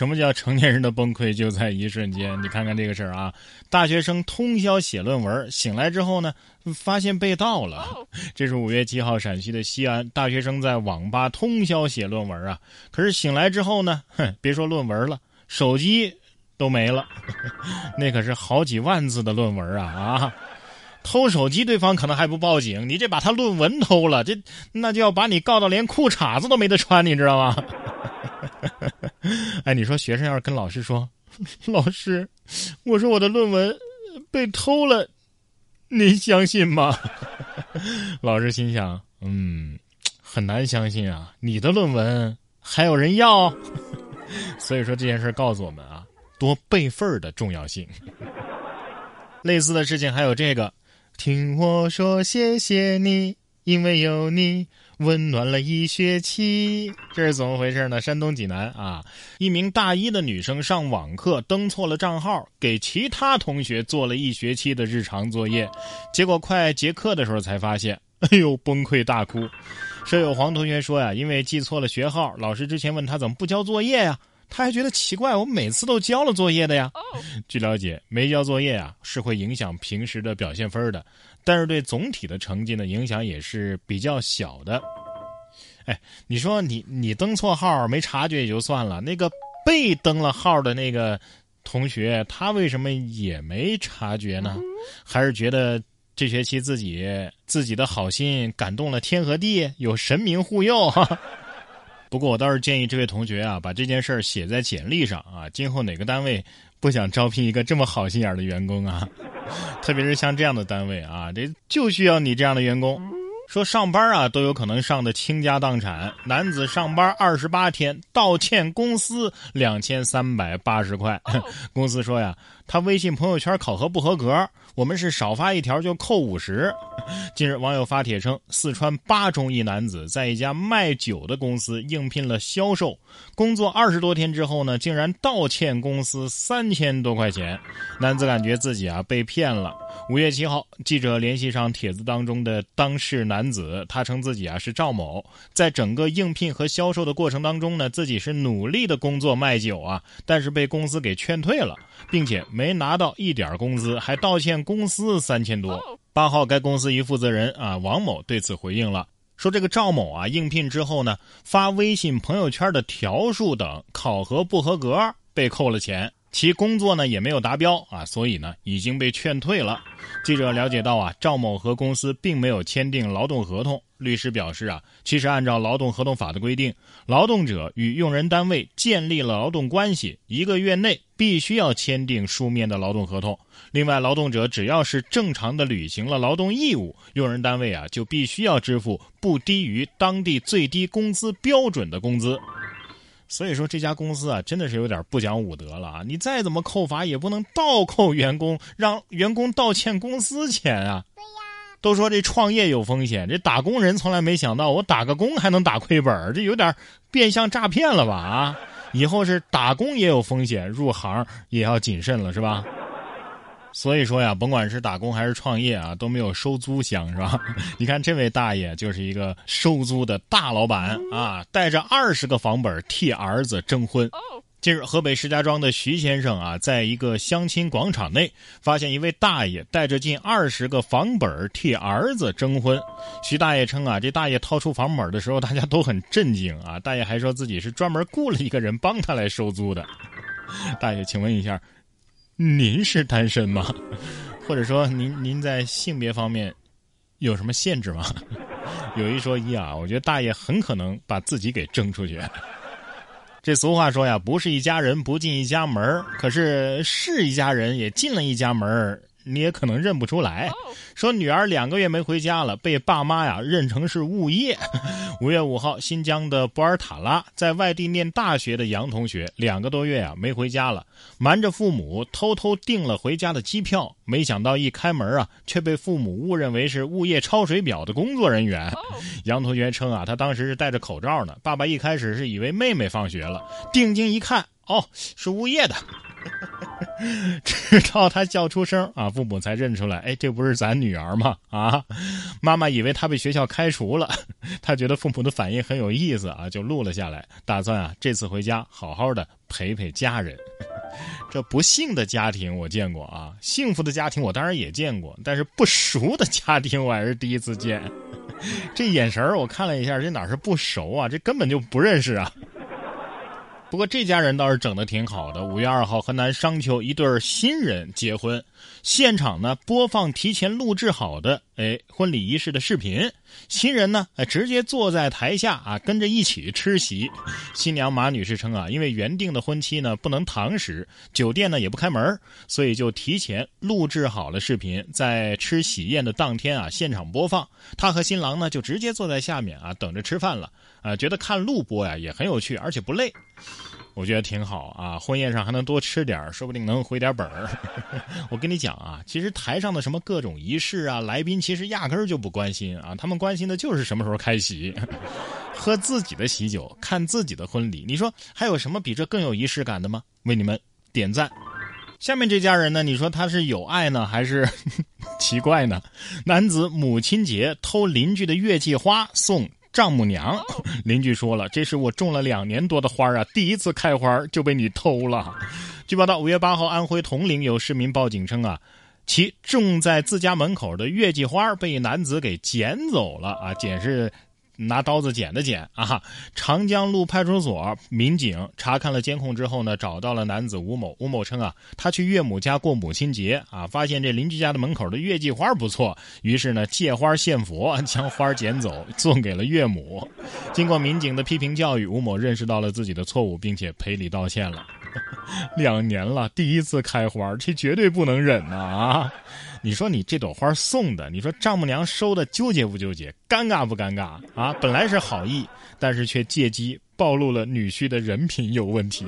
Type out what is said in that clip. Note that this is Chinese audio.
什么叫成年人的崩溃就在一瞬间？你看看这个事儿啊，大学生通宵写论文，醒来之后呢，发现被盗了。这是五月七号，陕西的西安大学生在网吧通宵写论文啊，可是醒来之后呢，哼，别说论文了，手机都没了，那可是好几万字的论文啊啊！偷手机，对方可能还不报警，你这把他论文偷了，这那就要把你告到连裤衩子都没得穿，你知道吗？哎，你说学生要是跟老师说，老师，我说我的论文被偷了，您相信吗？老师心想，嗯，很难相信啊，你的论文还有人要，所以说这件事告诉我们啊，多备份的重要性。类似的事情还有这个。听我说，谢谢你，因为有你温暖了一学期。这是怎么回事呢？山东济南啊，一名大一的女生上网课登错了账号，给其他同学做了一学期的日常作业，结果快结课的时候才发现，哎呦，崩溃大哭。舍友黄同学说呀，因为记错了学号，老师之前问他怎么不交作业呀？他还觉得奇怪，我每次都交了作业的呀。据了解，没交作业啊是会影响平时的表现分的，但是对总体的成绩呢影响也是比较小的。哎，你说你你登错号没察觉也就算了，那个被登了号的那个同学，他为什么也没察觉呢？还是觉得这学期自己自己的好心感动了天和地，有神明护佑？不过我倒是建议这位同学啊，把这件事儿写在简历上啊。今后哪个单位不想招聘一个这么好心眼的员工啊？特别是像这样的单位啊，这就需要你这样的员工。说上班啊都有可能上的倾家荡产。男子上班二十八天，倒欠公司两千三百八十块。公司说呀，他微信朋友圈考核不合格，我们是少发一条就扣五十。近日，网友发帖称，四川巴中一男子在一家卖酒的公司应聘了销售，工作二十多天之后呢，竟然倒欠公司三千多块钱。男子感觉自己啊被骗了。五月七号，记者联系上帖子当中的当事男子，他称自己啊是赵某，在整个应聘和销售的过程当中呢，自己是努力的工作卖酒啊，但是被公司给劝退了，并且拿到一点工资，还倒欠公司三千多。八号，该公司一负责人啊王某对此回应了，说这个赵某啊应聘之后呢，发微信朋友圈的条数等考核不合格，被扣了钱。其工作呢也没有达标啊，所以呢已经被劝退了。记者了解到啊，赵某和公司并没有签订劳动合同。律师表示啊，其实按照劳动合同法的规定，劳动者与用人单位建立了劳动关系，一个月内必须要签订书面的劳动合同。另外，劳动者只要是正常的履行了劳动义务，用人单位啊就必须要支付不低于当地最低工资标准的工资。所以说这家公司啊，真的是有点不讲武德了啊！你再怎么扣罚，也不能倒扣员工，让员工倒欠公司钱啊！对呀，都说这创业有风险，这打工人从来没想到，我打个工还能打亏本，这有点变相诈骗了吧？啊，以后是打工也有风险，入行也要谨慎了，是吧？所以说呀，甭管是打工还是创业啊，都没有收租香，是吧？你看这位大爷就是一个收租的大老板啊，带着二十个房本替儿子征婚。近日，河北石家庄的徐先生啊，在一个相亲广场内，发现一位大爷带着近二十个房本替儿子征婚。徐大爷称啊，这大爷掏出房本的时候，大家都很震惊啊。大爷还说自己是专门雇了一个人帮他来收租的。大爷，请问一下。您是单身吗？或者说您您在性别方面有什么限制吗？有一说一啊，我觉得大爷很可能把自己给征出去。这俗话说呀，不是一家人不进一家门可是是一家人也进了一家门你也可能认不出来，说女儿两个月没回家了，被爸妈呀认成是物业。五月五号，新疆的博尔塔拉，在外地念大学的杨同学两个多月啊没回家了，瞒着父母偷偷订了回家的机票，没想到一开门啊，却被父母误认为是物业抄水表的工作人员。杨同学称啊，他当时是戴着口罩呢，爸爸一开始是以为妹妹放学了，定睛一看，哦，是物业的。直到他叫出声啊，父母才认出来，哎，这不是咱女儿吗？啊，妈妈以为他被学校开除了，他觉得父母的反应很有意思啊，就录了下来，打算啊这次回家好好的陪陪家人。这不幸的家庭我见过啊，幸福的家庭我当然也见过，但是不熟的家庭我还是第一次见。这眼神我看了一下，这哪是不熟啊，这根本就不认识啊。不过这家人倒是整的挺好的。五月二号，河南商丘一对新人结婚，现场呢播放提前录制好的哎婚礼仪式的视频。新人呢哎直接坐在台下啊跟着一起吃席。新娘马女士称啊，因为原定的婚期呢不能堂食，酒店呢也不开门，所以就提前录制好了视频，在吃喜宴的当天啊现场播放。她和新郎呢就直接坐在下面啊等着吃饭了。啊，觉得看录播呀也很有趣，而且不累，我觉得挺好啊。婚宴上还能多吃点说不定能回点本儿。我跟你讲啊，其实台上的什么各种仪式啊，来宾其实压根儿就不关心啊，他们关心的就是什么时候开席，喝自己的喜酒，看自己的婚礼。你说还有什么比这更有仪式感的吗？为你们点赞。下面这家人呢，你说他是有爱呢，还是 奇怪呢？男子母亲节偷邻居的月季花送。丈母娘，邻居说了，这是我种了两年多的花啊，第一次开花就被你偷了。据报道，五月八号，安徽铜陵有市民报警称啊，其种在自家门口的月季花被男子给捡走了啊，捡是。拿刀子剪的剪啊！长江路派出所民警查看了监控之后呢，找到了男子吴某。吴某称啊，他去岳母家过母亲节啊，发现这邻居家的门口的月季花不错，于是呢借花献佛，将花捡走送给了岳母。经过民警的批评教育，吴某认识到了自己的错误，并且赔礼道歉了。两年了，第一次开花，这绝对不能忍呐啊！你说你这朵花送的，你说丈母娘收的纠结不纠结？尴尬不尴尬啊？本来是好意，但是却借机暴露了女婿的人品有问题。